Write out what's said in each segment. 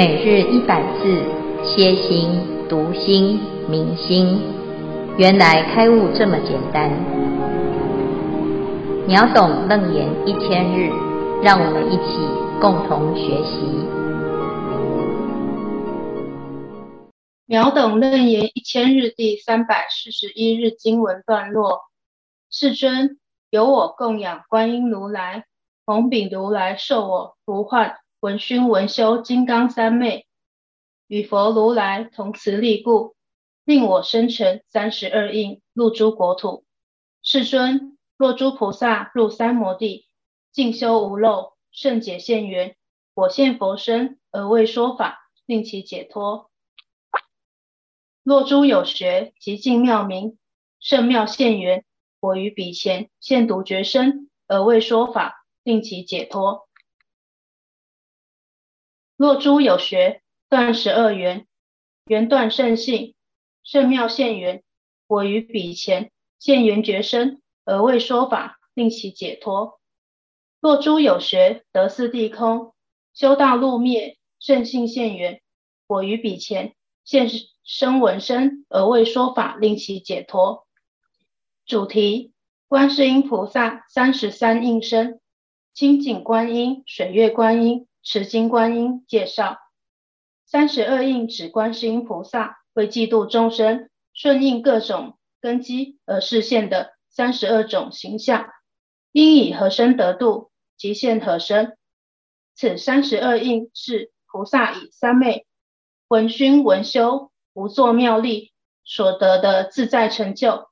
每日一百字，歇心、读心、明心，原来开悟这么简单。秒懂楞严一千日，让我们一起共同学习。秒懂楞严一千日第三百四十一日经文段落：世尊，由我供养观音如来，红炳如来授我如幻。闻熏闻修金刚三昧，与佛如来同慈力故，令我生成三十二应入诸国土。世尊，若诸菩萨入三摩地，静修无漏，胜解现缘，我现佛身而为说法，令其解脱。若诸有学极尽妙明，胜妙现缘，我于彼前现独觉身而为说法，令其解脱。若诸有学断十二缘，缘断圣性，圣妙现缘，我于彼前现缘觉身而为说法，令其解脱。若诸有学得四谛空，修道路灭，圣性现缘，我于彼前现声闻身而为说法，令其解脱。主题：观世音菩萨三十三应身，清净观音、水月观音。持金观音介绍：三十二应指观世音菩萨为济度众生，顺应各种根基而示现的三十二种形象，应以何身得度，即现何身。此三十二应是菩萨以三昧闻熏闻修无作妙力所得的自在成就，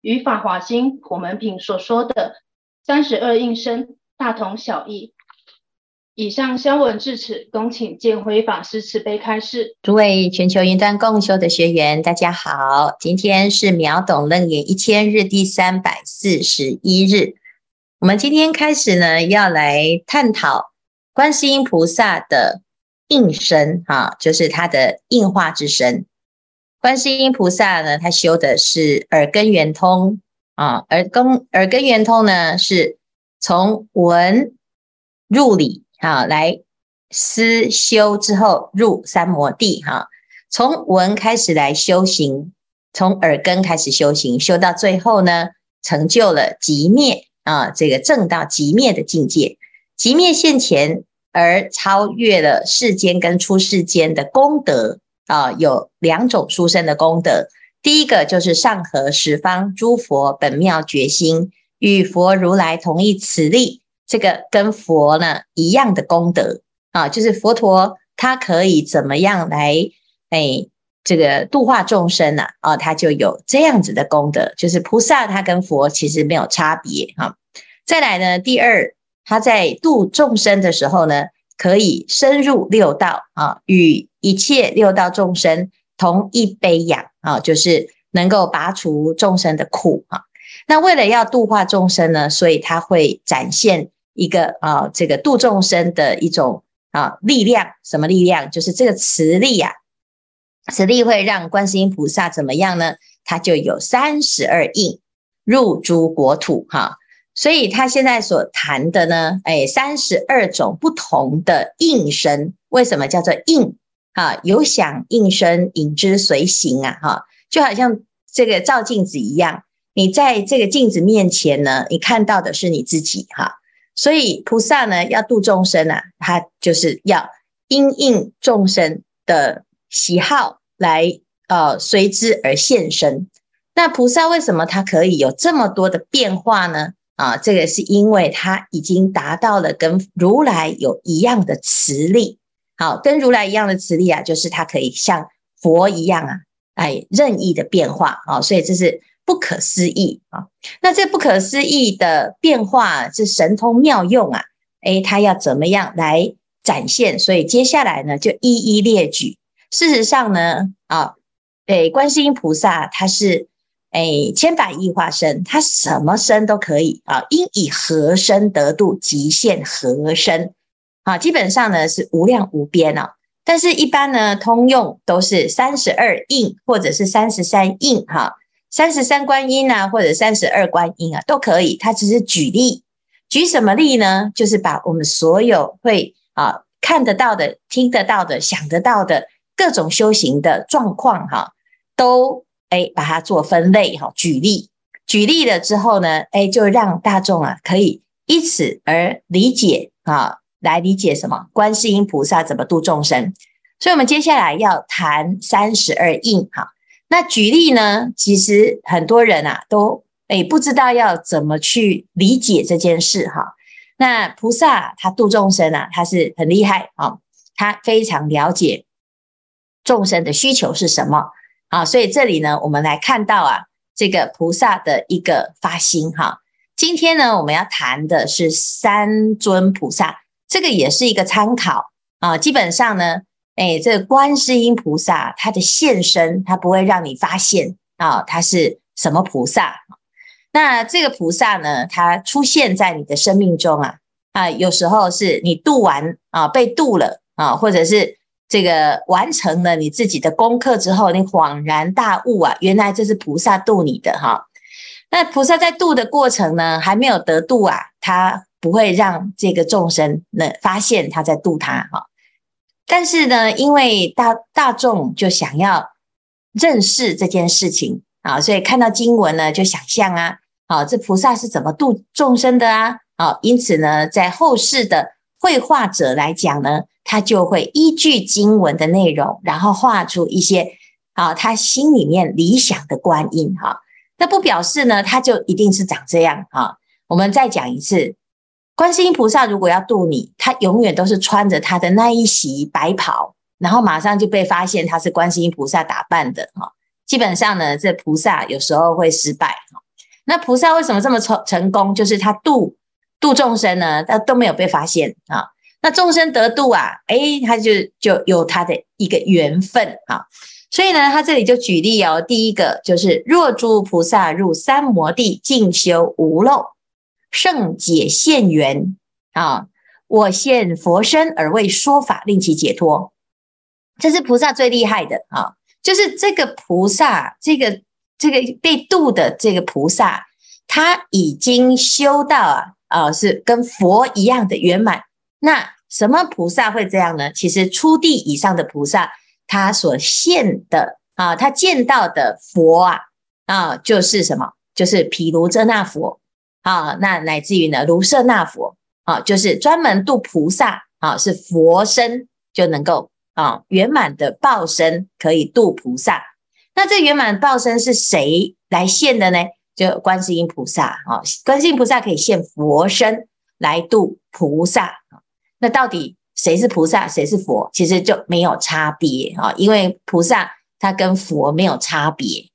与《法华经·普门品》所说的三十二应身大同小异。以上消文至此，恭请见辉法师慈悲开示。诸位全球云端共修的学员，大家好，今天是秒懂楞严一千日第三百四十一日。我们今天开始呢，要来探讨观世音菩萨的应身，哈，就是他的应化之身。观世音菩萨呢，他修的是耳根圆通啊，耳根耳根圆通呢，是从闻入理。好，来思修之后入三摩地哈，从闻开始来修行，从耳根开始修行，修到最后呢，成就了极灭啊，这个正到极灭的境界，极灭现前而超越了世间跟出世间的功德啊，有两种殊胜的功德，第一个就是上合十方诸佛本妙觉心，与佛如来同一慈力。这个跟佛呢一样的功德啊，就是佛陀他可以怎么样来哎，这个度化众生呢？啊，他就有这样子的功德，就是菩萨他跟佛其实没有差别哈。再来呢，第二，他在度众生的时候呢，可以深入六道啊，与一切六道众生同一悲仰啊，就是能够拔除众生的苦啊。那为了要度化众生呢，所以他会展现。一个啊，这个度众生的一种啊力量，什么力量？就是这个磁力呀、啊，慈力会让观世音菩萨怎么样呢？他就有三十二应入诸国土哈，所以他现在所谈的呢，哎，三十二种不同的应身，为什么叫做应啊？有响应声，影之随形啊，哈，就好像这个照镜子一样，你在这个镜子面前呢，你看到的是你自己哈。所以菩萨呢，要度众生啊，他就是要因应众生的喜好来呃随之而现身。那菩萨为什么他可以有这么多的变化呢？啊，这个是因为他已经达到了跟如来有一样的磁力。好，跟如来一样的磁力啊，就是他可以像佛一样啊，哎，任意的变化啊，所以这是。不可思议啊！那这不可思议的变化是神通妙用啊！诶，他要怎么样来展现？所以接下来呢，就一一列举。事实上呢，啊，诶，观世音菩萨他是诶千百亿化身，他什么身都可以啊，应以何身得度，即现何身啊！基本上呢是无量无边啊，但是一般呢通用都是三十二应或者是三十三应哈。三十三观音啊，或者三十二观音啊，都可以。他只是举例，举什么例呢？就是把我们所有会啊看得到的、听得到的、想得到的各种修行的状况哈，都哎把它做分类哈，举例举例了之后呢，哎就让大众啊可以以此而理解啊，来理解什么观世音菩萨怎么度众生。所以，我们接下来要谈三十二应哈。那举例呢，其实很多人啊都哎不知道要怎么去理解这件事哈。那菩萨他度众生啊，他是很厉害啊，他非常了解众生的需求是什么啊。所以这里呢，我们来看到啊，这个菩萨的一个发心哈。今天呢，我们要谈的是三尊菩萨，这个也是一个参考啊。基本上呢，哎，这个观世音菩萨他的现身，他不会让你发现啊，他是什么菩萨。那这个菩萨呢，它出现在你的生命中啊啊，有时候是你度完啊，被度了啊，或者是这个完成了你自己的功课之后，你恍然大悟啊，原来这是菩萨度你的哈。那菩萨在度的过程呢，还没有得度啊，他不会让这个众生呢发现他在度他哈。但是呢，因为大大众就想要认识这件事情啊，所以看到经文呢，就想象啊。好，这菩萨是怎么度众生的啊？好，因此呢，在后世的绘画者来讲呢，他就会依据经文的内容，然后画出一些啊，他心里面理想的观音哈。那不表示呢，他就一定是长这样哈。我们再讲一次，观世音菩萨如果要度你，他永远都是穿着他的那一袭白袍，然后马上就被发现他是观世音菩萨打扮的哈。基本上呢，这菩萨有时候会失败哈。那菩萨为什么这么成成功？就是他度度众生呢，他都没有被发现啊。那众生得度啊，诶，他就就有他的一个缘分啊。所以呢，他这里就举例哦，第一个就是若诸菩萨入三摩地，静修无漏，圣解现缘啊，我现佛身而为说法，令其解脱。这是菩萨最厉害的啊，就是这个菩萨这个。这个被度的这个菩萨，他已经修到啊啊，是跟佛一样的圆满。那什么菩萨会这样呢？其实初地以上的菩萨，他所现的啊，他见到的佛啊啊，就是什么？就是毗卢遮那佛啊，那乃至于呢，卢舍那佛啊，就是专门度菩萨啊，是佛身就能够啊圆满的报身，可以度菩萨。那这圆满报身是谁来现的呢？就观世音菩萨啊，观世音菩萨可以现佛身来度菩萨。那到底谁是菩萨，谁是佛？其实就没有差别啊，因为菩萨他跟佛没有差别。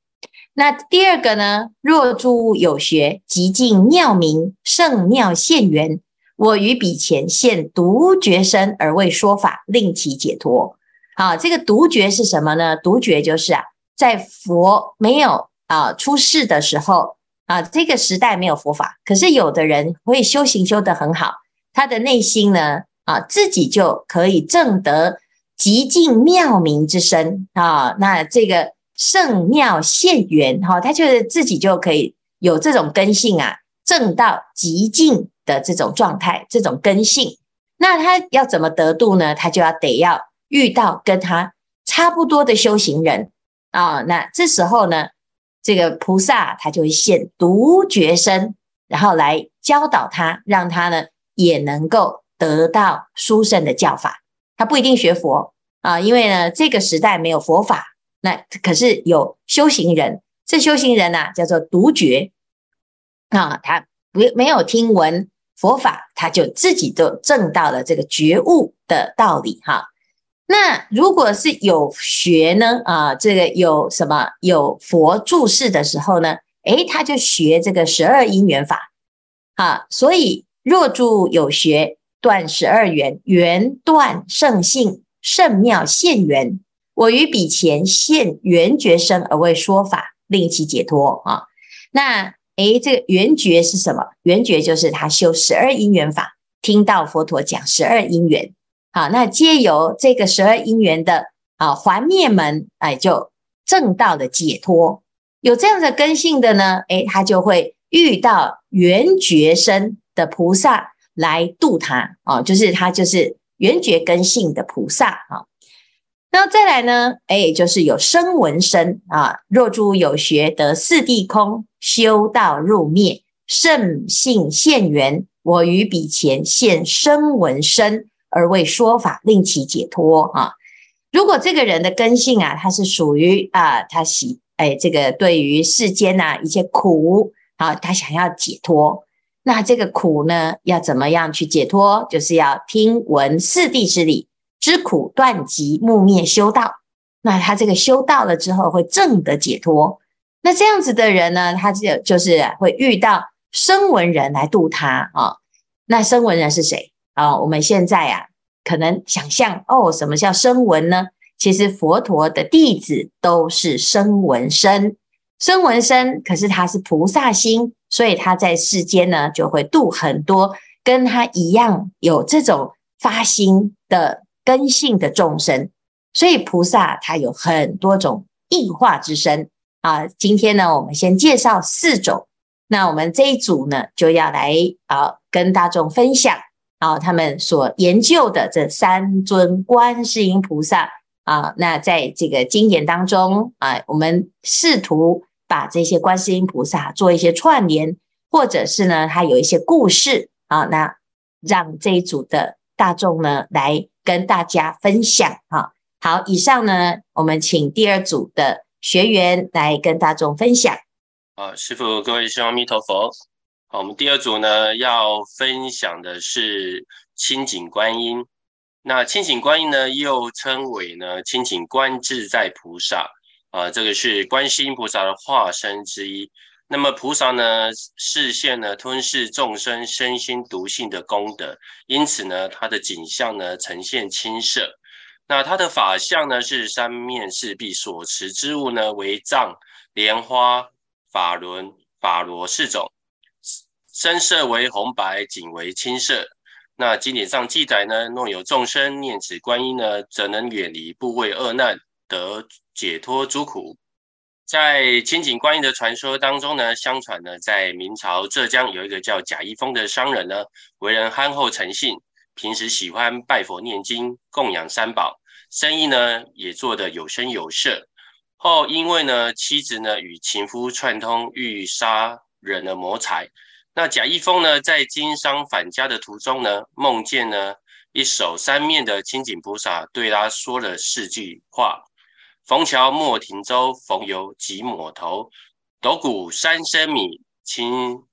那第二个呢？若诸有学极尽妙明胜妙现缘，我于彼前现独觉身而为说法，令其解脱。好，这个独觉是什么呢？独觉就是啊。在佛没有啊出世的时候啊，这个时代没有佛法，可是有的人会修行修得很好，他的内心呢啊自己就可以证得极尽妙明之身啊，那这个圣妙现缘哈，他就是自己就可以有这种根性啊，证到极尽的这种状态，这种根性，那他要怎么得度呢？他就要得要遇到跟他差不多的修行人。啊、那这时候呢，这个菩萨他就会现独觉身，然后来教导他，让他呢也能够得到殊胜的教法。他不一定学佛啊，因为呢这个时代没有佛法，那可是有修行人，这修行人呢、啊、叫做独觉啊，他没没有听闻佛法，他就自己就证到了这个觉悟的道理哈。那如果是有学呢？啊，这个有什么有佛注释的时候呢？诶，他就学这个十二因缘法啊。所以若诸有学断十二缘，缘断胜性，圣妙现缘。我于彼前现圆觉身而为说法，令其解脱啊。那诶，这个圆觉是什么？圆觉就是他修十二因缘法，听到佛陀讲十二因缘。好，那借由这个十二因缘的啊还灭门，哎，就正道的解脱。有这样的根性的呢，哎，他就会遇到圆觉身的菩萨来度他，哦，就是他就是圆觉根性的菩萨啊。那再来呢，哎，就是有声闻身啊。若诸有学得四谛空，修道入灭，圣性现缘，我于彼前现声闻身，而为说法，令其解脱啊。如果这个人的根性啊，他是属于啊，他喜哎，这个对于世间呐、一些苦啊，他想要解脱，那这个苦呢，要怎么样去解脱？就是要听闻四谛之理。知苦断集慕灭修道，那他这个修道了之后会正得解脱。那这样子的人呢，他就就是会遇到声闻人来度他啊。那声闻人是谁啊？我们现在啊，可能想象哦，什么叫声闻呢？其实佛陀的弟子都是声闻身，声闻身，可是他是菩萨心，所以他在世间呢就会度很多跟他一样有这种发心的。根性的众生，所以菩萨他有很多种异化之身啊。今天呢，我们先介绍四种。那我们这一组呢，就要来啊跟大众分享啊他们所研究的这三尊观世音菩萨啊。那在这个经典当中啊，我们试图把这些观世音菩萨做一些串联，或者是呢，它有一些故事啊，那让这一组的大众呢来。跟大家分享哈，好，以上呢，我们请第二组的学员来跟大众分享。啊，师父，各位师兄，阿弥陀佛。好，我们第二组呢要分享的是清净观音。那清净观音呢，又称为呢清净观自在菩萨啊，这个是观世音菩萨的化身之一。那么菩萨呢，示现呢吞噬众生身心毒性的功德，因此呢，它的景象呢呈现青色。那它的法相呢是三面四臂，所持之物呢为藏、莲花、法轮、法螺四种，身色为红白，颈为青色。那经典上记载呢，若有众生念此观音呢，则能远离怖畏厄难，得解脱诸苦。在清净观音的传说当中呢，相传呢，在明朝浙江有一个叫贾一峰的商人呢，为人憨厚诚信，平时喜欢拜佛念经，供养三宝，生意呢也做得有声有色。后因为呢妻子呢与情夫串通，欲杀人的谋财。那贾一峰呢在经商返家的途中呢，梦见呢一手三面的清净菩萨对他说了四句话。逢桥莫停舟，逢油即抹头。斗鼓三升米，轻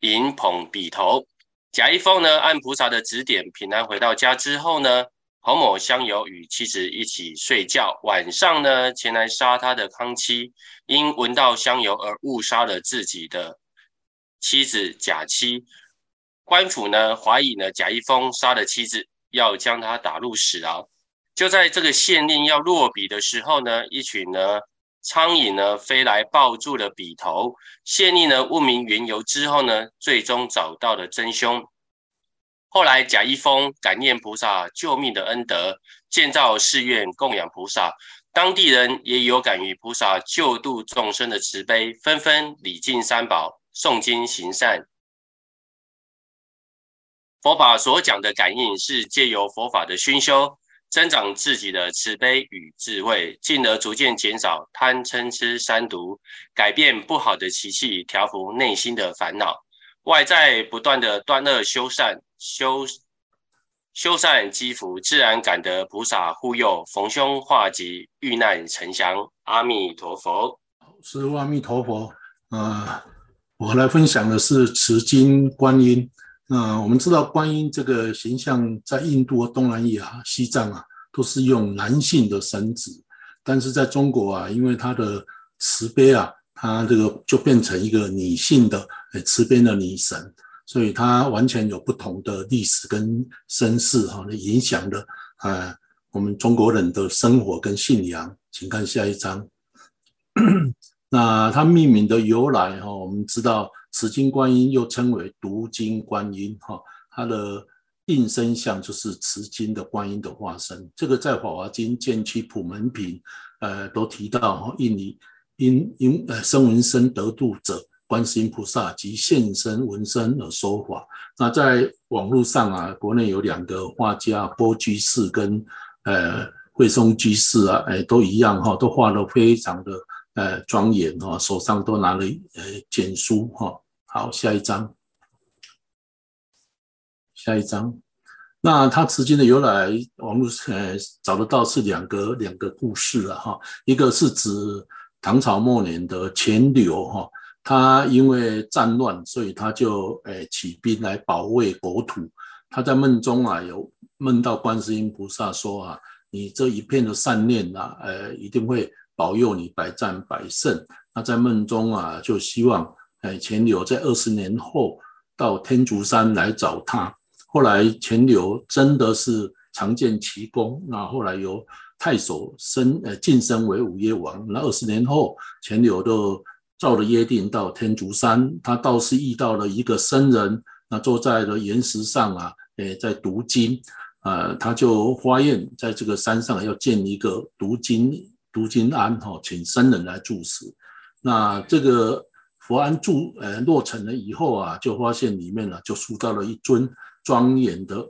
盈捧笔头。贾一峰呢，按菩萨的指点，平安回到家之后呢，捧抹香油与妻子一起睡觉。晚上呢，前来杀他的康妻，因闻到香油而误杀了自己的妻子贾妻。官府呢，怀疑呢贾一峰杀了妻子，要将他打入死牢。就在这个县令要落笔的时候呢，一群呢苍蝇呢飞来抱住了笔头。县令呢问明缘由之后呢，最终找到了真凶。后来贾一峰感念菩萨救命的恩德，建造寺院供养菩萨。当地人也有感于菩萨救度众生的慈悲，纷纷礼敬三宝，诵经行善。佛法所讲的感应是借由佛法的熏修。增长自己的慈悲与智慧，进而逐渐减少贪嗔痴三毒，改变不好的习气，调伏内心的烦恼。外在不断的断恶修善，修修善积福，自然感得菩萨护佑，逢凶化吉，遇难成祥。阿弥陀佛。师父阿弥陀佛。呃，我来分享的是持经观音。那我们知道观音这个形象，在印度和东南亚、西藏啊，都是用男性的神子，但是在中国啊，因为它的慈悲啊，它这个就变成一个女性的慈悲的女神，所以它完全有不同的历史跟身世哈，影响的啊我们中国人的生活跟信仰。请看下一张。那它命名的由来哈，我们知道。持金观音又称为读经观音，哈，它的应身相就是持经的观音的化身。这个在《法华经》见취普门品，呃，都提到，印尼因因呃声闻身得度者，观世音菩萨即现身闻声而说法。那在《网络上啊，国内有两个画家，波居士跟呃惠松居士啊，哎，都一样哈，都画得非常的呃庄严哈，手上都拿了呃简书哈。好，下一章，下一章。那他持经的由来，网络呃找得到是两个两个故事了哈，一个是指唐朝末年的钱鎠哈，他因为战乱，所以他就诶起兵来保卫国土。他在梦中啊有梦到观世音菩萨说啊，你这一片的善念呐，呃一定会保佑你百战百胜。那在梦中啊就希望诶钱柳在二十年后到天竺山来找他。后来钱柳真的是常见奇功，那后来由太守升呃晋升为五岳王。那二十年后，钱柳都照了约定到天竺山，他倒是遇到了一个僧人，那坐在了岩石上啊，诶在读经，呃他就发愿在这个山上要建一个读经读经庵哈，请僧人来住持。那这个佛庵住呃落成了以后啊，就发现里面呢就塑造了一尊。庄严的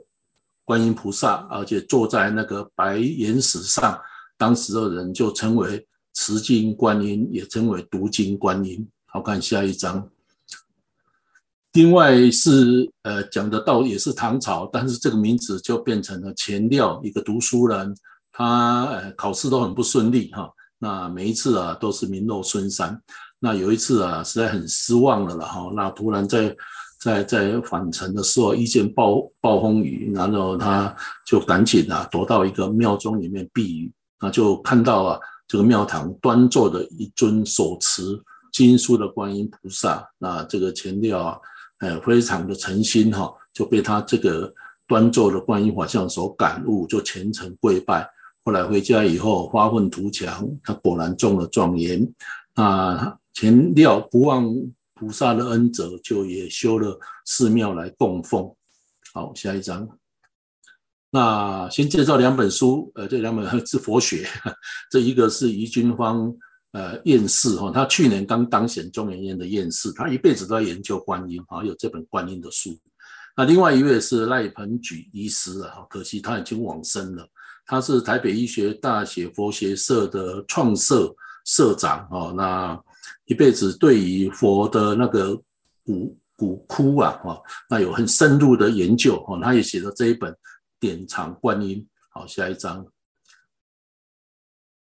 观音菩萨，而且坐在那个白岩石上，当时的人就称为持经观音，也称为读经观音。好，看下一章。另外是呃讲的道也是唐朝，但是这个名字就变成了钱镳，一个读书人，他呃考试都很不顺利哈，那每一次啊都是名落孙山。那有一次啊实在很失望了了哈，那突然在。在在返程的时候，遇见暴暴风雨，然后他就赶紧啊躲到一个庙中里面避雨，那就看到啊这个庙堂端坐的一尊手持经书的观音菩萨，那这个钱镳啊，呃非常的诚心哈，就被他这个端坐的观音法相所感悟，就虔诚跪拜。后来回家以后发愤图强，他果然中了状元。那钱镳不忘。菩萨的恩泽，就也修了寺庙来供奉。好，下一章。那先介绍两本书，呃，这两本 是佛学。这一个是余君芳，呃，院士哈，他去年刚当选中研院的院士，他一辈子都在研究观音，啊，有这本观音的书。那另外一位是赖鹏举医师啊，可惜他已经往生了。他是台北医学大学佛学社的创社社长，哦，那。一辈子对于佛的那个古古窟啊，哈，那有很深入的研究，哦，他也写了这一本《典藏观音》。好，下一章。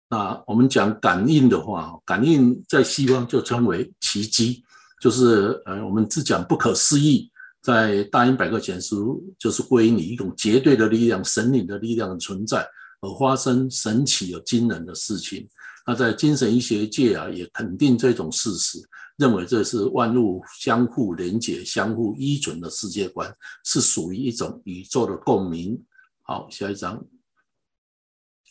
那我们讲感应的话，感应在西方就称为奇迹，就是呃，我们只讲不可思议，在大英百科全书就是归你一种绝对的力量、神灵的力量的存在而发生神奇而惊人的事情。那在精神医学界啊，也肯定这种事实，认为这是万物相互连结、相互依存的世界观，是属于一种宇宙的共鸣。好，下一张。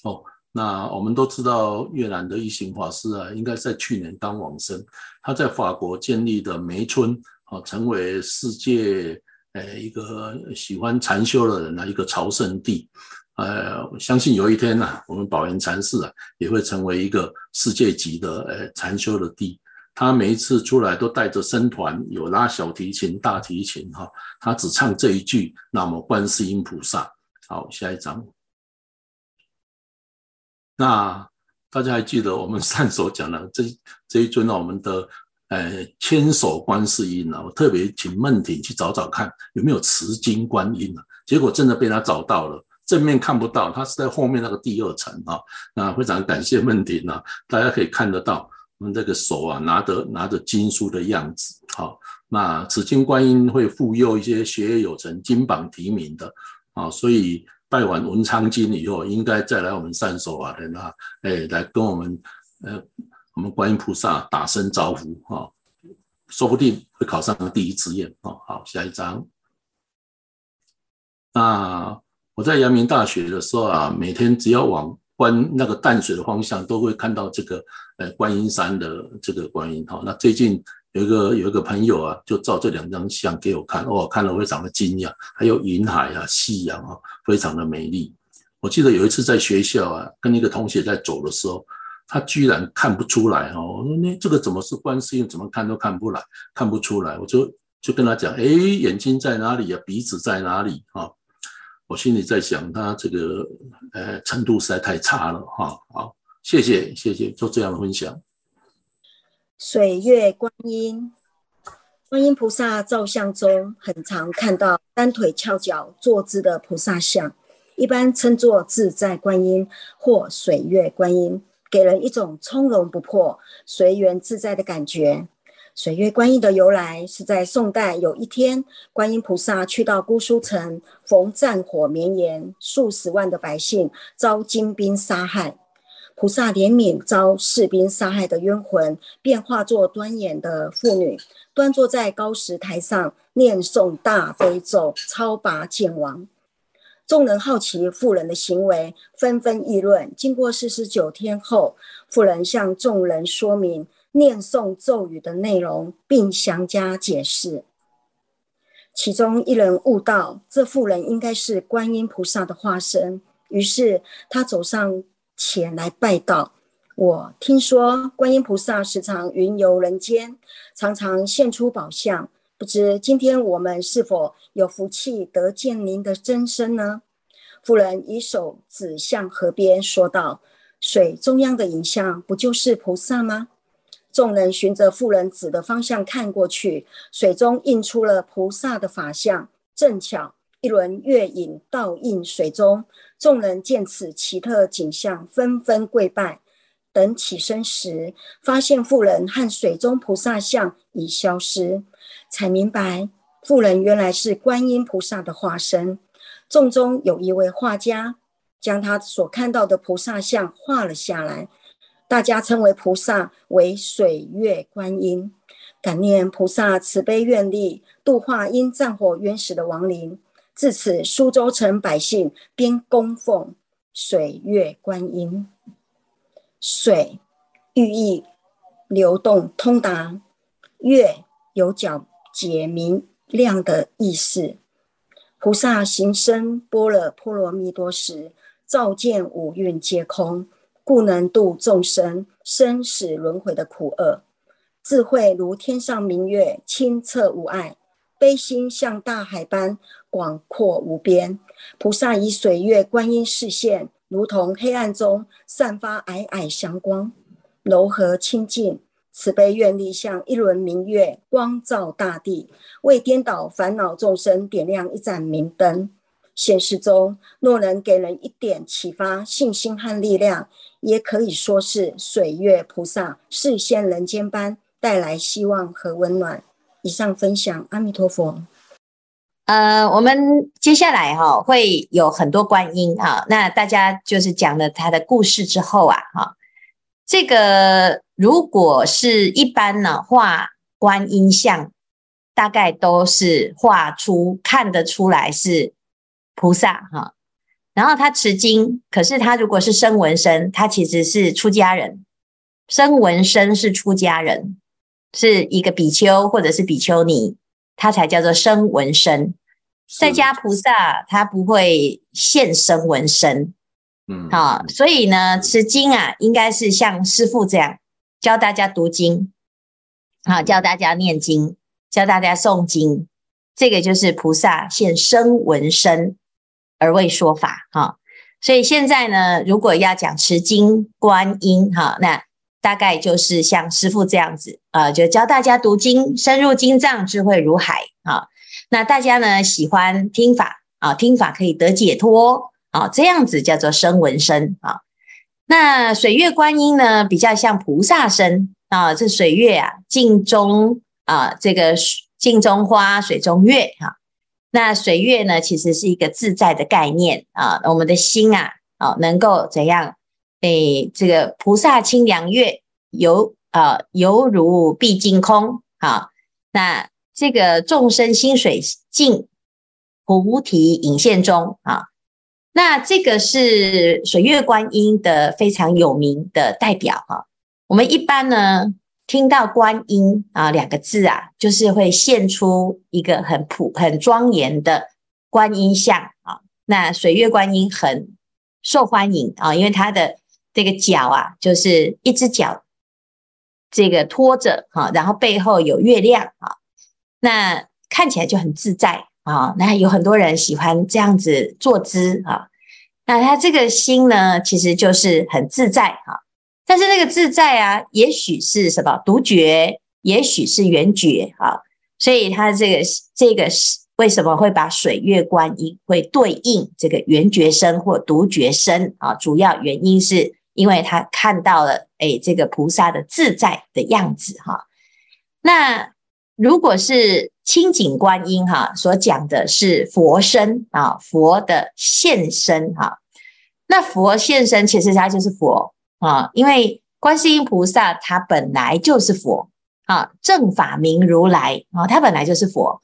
哦，那我们都知道越南的一行法师啊，应该在去年刚往生。他在法国建立的梅村，啊，成为世界呃一个喜欢禅修的人的一个朝圣地。呃，我相信有一天呢、我们宝源禅寺啊，也会成为一个世界级的呃禅修的地。他每一次出来都带着僧团，有拉小提琴、大提琴哈，他只唱这一句“那么观世音菩萨”。好，下一张。那大家还记得我们 上所讲的这这一尊呢？我们的呃千手观世音呢？我特别请孟婷去找找看有没有持经观音呢？结果真的被他找到了。正面看不到，它是在后面那个第二层啊。那非常感谢孟婷啊，大家可以看得到我们这个手啊，拿着拿着经书的样子。好，那持经观音会护佑一些学业有成、金榜题名的啊。所以拜完文昌经以后，应该再来我们善手啊，来那哎来跟我们呃我们观音菩萨打声招呼啊，说不定会考上第一志愿啊。好，下一张。那。我在阳明大学的时候啊，每天只要往观那个淡水的方向，都会看到这个呃观音山的这个观音哈。那最近有一个有一个朋友啊，就照这两张相给我看，哦看了非常的惊讶，还有云海啊、夕阳啊，非常的美丽。我记得有一次在学校啊，跟一个同学在走的时候，他居然看不出来哈。我说那这个怎么是观世音？怎么看都看不来，看不出来。我就就跟他讲，哎，眼睛在哪里啊？鼻子在哪里啊？我心里在想，他这个呃程度实在太差了哈。好，谢谢谢谢，做这样的分享。水月观音，观音菩萨造像中，很常看到单腿翘脚坐姿的菩萨像，一般称作自在观音或水月观音，给人一种从容不迫、随缘自在的感觉。水月观音的由来是在宋代，有一天，观音菩萨去到姑苏城，逢战火绵延，数十万的百姓遭金兵杀害，菩萨怜悯遭士兵杀害的冤魂，便化作端严的妇女，端坐在高石台上，念诵大悲咒，超拔剑王。众人好奇妇人的行为，纷纷议论。经过四十九天后，妇人向众人说明。念诵咒语的内容，并详加解释。其中一人悟道，这妇人应该是观音菩萨的化身，于是他走上前来拜道。我听说观音菩萨时常云游人间，常常现出宝相，不知今天我们是否有福气得见您的真身呢？妇人以手指向河边，说道：“水中央的影像，不就是菩萨吗？”众人循着妇人指的方向看过去，水中映出了菩萨的法相。正巧一轮月影倒映水中，众人见此奇特景象，纷纷跪拜。等起身时，发现妇人和水中菩萨像已消失，才明白妇人原来是观音菩萨的化身。众中有一位画家，将他所看到的菩萨像画了下来。大家称为菩萨为水月观音，感念菩萨慈悲愿力，度化因战火冤死的亡灵。自此，苏州城百姓便供奉水月观音。水寓意流动通达，月有皎洁明亮的意思。菩萨行深般若波罗蜜多时，照见五蕴皆空。故能度众生生死轮回的苦厄，智慧如天上明月，清澈无碍；悲心像大海般广阔无边。菩萨以水月观音视线，如同黑暗中散发皑皑祥光，柔和清净，慈悲愿力像一轮明月，光照大地，为颠倒烦恼众生点亮一盏明灯。现实中，若能给人一点启发、信心和力量，也可以说是水月菩萨示现人间般，带来希望和温暖。以上分享，阿弥陀佛。呃，我们接下来哈、哦、会有很多观音哈，那大家就是讲了他的故事之后啊哈，这个如果是一般呢画观音像，大概都是画出看得出来是菩萨哈。然后他持经，可是他如果是生闻身，他其实是出家人。生闻身是出家人，是一个比丘或者是比丘尼，他才叫做生闻身。在家菩萨他不会现生闻身，嗯，好，所以呢，持经啊，应该是像师父这样教大家读经，好，教大家念经，教大家诵经，这个就是菩萨现生闻身。而为说法哈，所以现在呢，如果要讲持经观音哈，那大概就是像师父这样子啊，就教大家读经，深入经藏，智慧如海啊。那大家呢喜欢听法啊，听法可以得解脱啊，这样子叫做声闻身啊。那水月观音呢，比较像菩萨身啊，这水月啊，镜中啊，这个镜中花，水中月哈。那水月呢，其实是一个自在的概念啊。我们的心啊，啊，能够怎样？诶，这个菩萨清凉月，犹啊犹如毕竟空啊。那这个众生心水净，菩提影现中啊。那这个是水月观音的非常有名的代表哈、我们一般呢。听到观音啊两个字啊，就是会现出一个很普很庄严的观音像啊。那水月观音很受欢迎啊，因为它的这个脚啊，就是一只脚这个拖着哈，然后背后有月亮啊。那看起来就很自在啊。那有很多人喜欢这样子坐姿啊。那他这个心呢，其实就是很自在啊。但是那个自在啊，也许是什么独觉，也许是圆觉啊。所以他这个这个是为什么会把水月观音会对应这个圆觉身或独觉身啊？主要原因是因为他看到了哎，这个菩萨的自在的样子哈。那如果是清净观音哈，所讲的是佛身啊，佛的现身哈。那佛现身其实它就是佛啊，因为观世音菩萨他本来就是佛啊，正法明如来啊，他本来就是佛。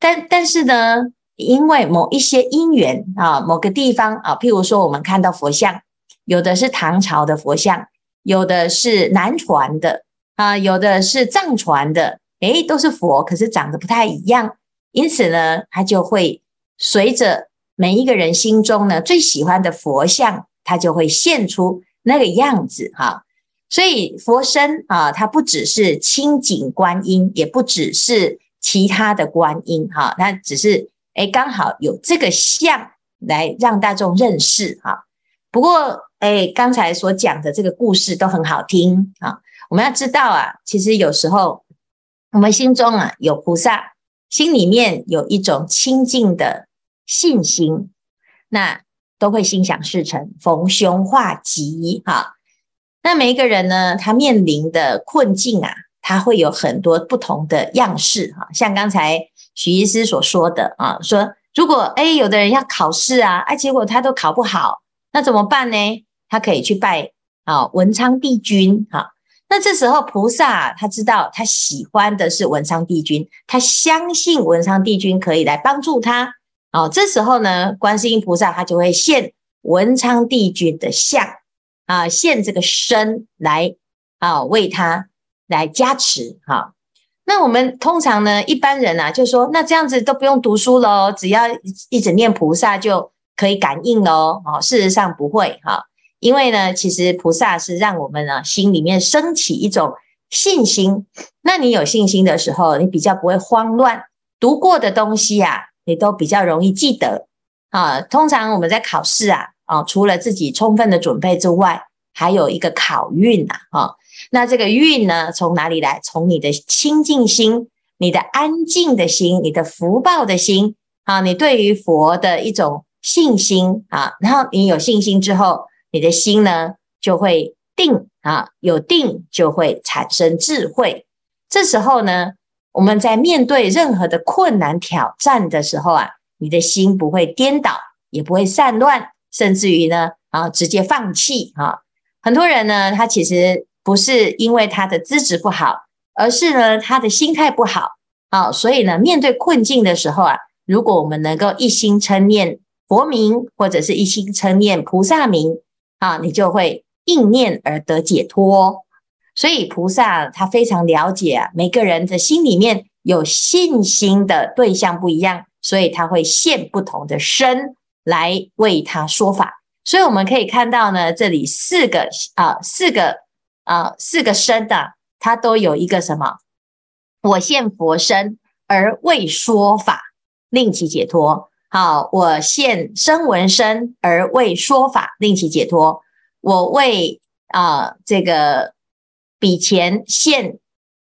但但是呢，因为某一些因缘啊，某个地方啊，譬如说我们看到佛像，有的是唐朝的佛像，有的是南传的。啊，有的是藏传的，诶，都是佛，可是长得不太一样，因此呢，它就会随着每一个人心中呢最喜欢的佛像，它就会现出那个样子哈。所以佛身啊，它不只是清净观音，也不只是其他的观音哈，它只是诶，刚好有这个像来让大众认识哈。不过诶，刚才所讲的这个故事都很好听啊。我们要知道啊，其实有时候我们心中啊有菩萨，心里面有一种清净的信心，那都会心想事成，逢凶化吉哈。那每一个人呢，他面临的困境啊，他会有很多不同的样式哈。像刚才许医师所说的啊，说如果诶有的人要考试啊，哎结果他都考不好，那怎么办呢？他可以去拜啊文昌帝君哈。那这时候菩萨他知道他喜欢的是文昌帝君，他相信文昌帝君可以来帮助他。哦，这时候呢，观世音菩萨他就会现文昌帝君的像啊，现这个身来啊，为他来加持哈。那我们通常呢，一般人啊，就说那这样子都不用读书喽，只要一直念菩萨就可以感应喽。哦，事实上不会哈。因为呢，其实菩萨是让我们呢心里面升起一种信心。那你有信心的时候，你比较不会慌乱。读过的东西啊，你都比较容易记得啊。通常我们在考试啊，啊，除了自己充分的准备之外，还有一个考运呐，啊。那这个运呢，从哪里来？从你的清净心、你的安静的心、你的福报的心啊，你对于佛的一种信心啊。然后你有信心之后。你的心呢，就会定啊，有定就会产生智慧。这时候呢，我们在面对任何的困难挑战的时候啊，你的心不会颠倒，也不会散乱，甚至于呢，啊，直接放弃啊。很多人呢，他其实不是因为他的资质不好，而是呢，他的心态不好啊。所以呢，面对困境的时候啊，如果我们能够一心称念佛名，或者是一心称念菩萨名。啊，你就会应念而得解脱。所以菩萨他非常了解，每个人的心里面有信心的对象不一样，所以他会现不同的身来为他说法。所以我们可以看到呢，这里四个啊，四个啊，四个身的，它都有一个什么？我现佛身而为说法，令其解脱。好，我现声闻身而为说法，令其解脱。我为啊、这个比前现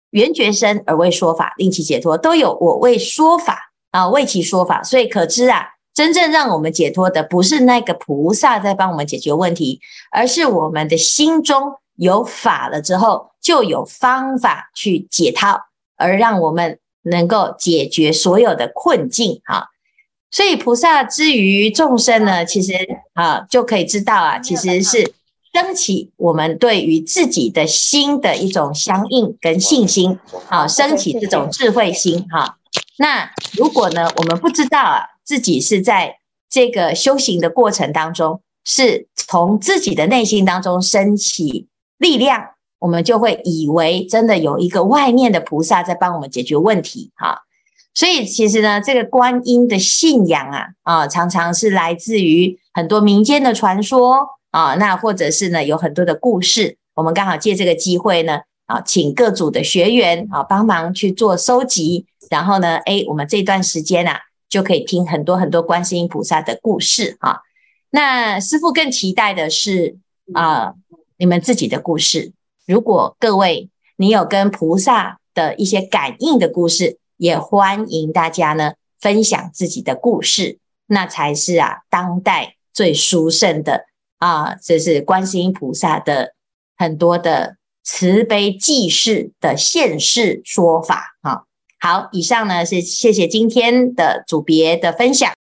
圆觉身而为说法，令其解脱。都有我为说法啊，为其说法。所以可知啊，真正让我们解脱的，不是那个菩萨在帮我们解决问题，而是我们的心中有法了之后，就有方法去解套，而让我们能够解决所有的困境啊。所以菩萨之于众生呢，其实啊就可以知道啊，其实是升起我们对于自己的心的一种相应跟信心，啊，升起这种智慧心哈。那如果呢，我们不知道啊，自己是在这个修行的过程当中，是从自己的内心当中升起力量，我们就会以为真的有一个外面的菩萨在帮我们解决问题哈。所以其实呢，这个观音的信仰啊，啊，常常是来自于很多民间的传说啊，那或者是呢，有很多的故事。我们刚好借这个机会呢，啊，请各组的学员啊帮忙去做收集，然后呢，哎，我们这段时间啊就可以听很多很多观世音菩萨的故事啊。那师父更期待的是啊，你们自己的故事。如果各位你有跟菩萨的一些感应的故事，也欢迎大家呢分享自己的故事，那才是啊当代最殊胜的啊，这是观世音菩萨的很多的慈悲济世的现世说法啊。好，以上呢是谢谢今天的组别的分享。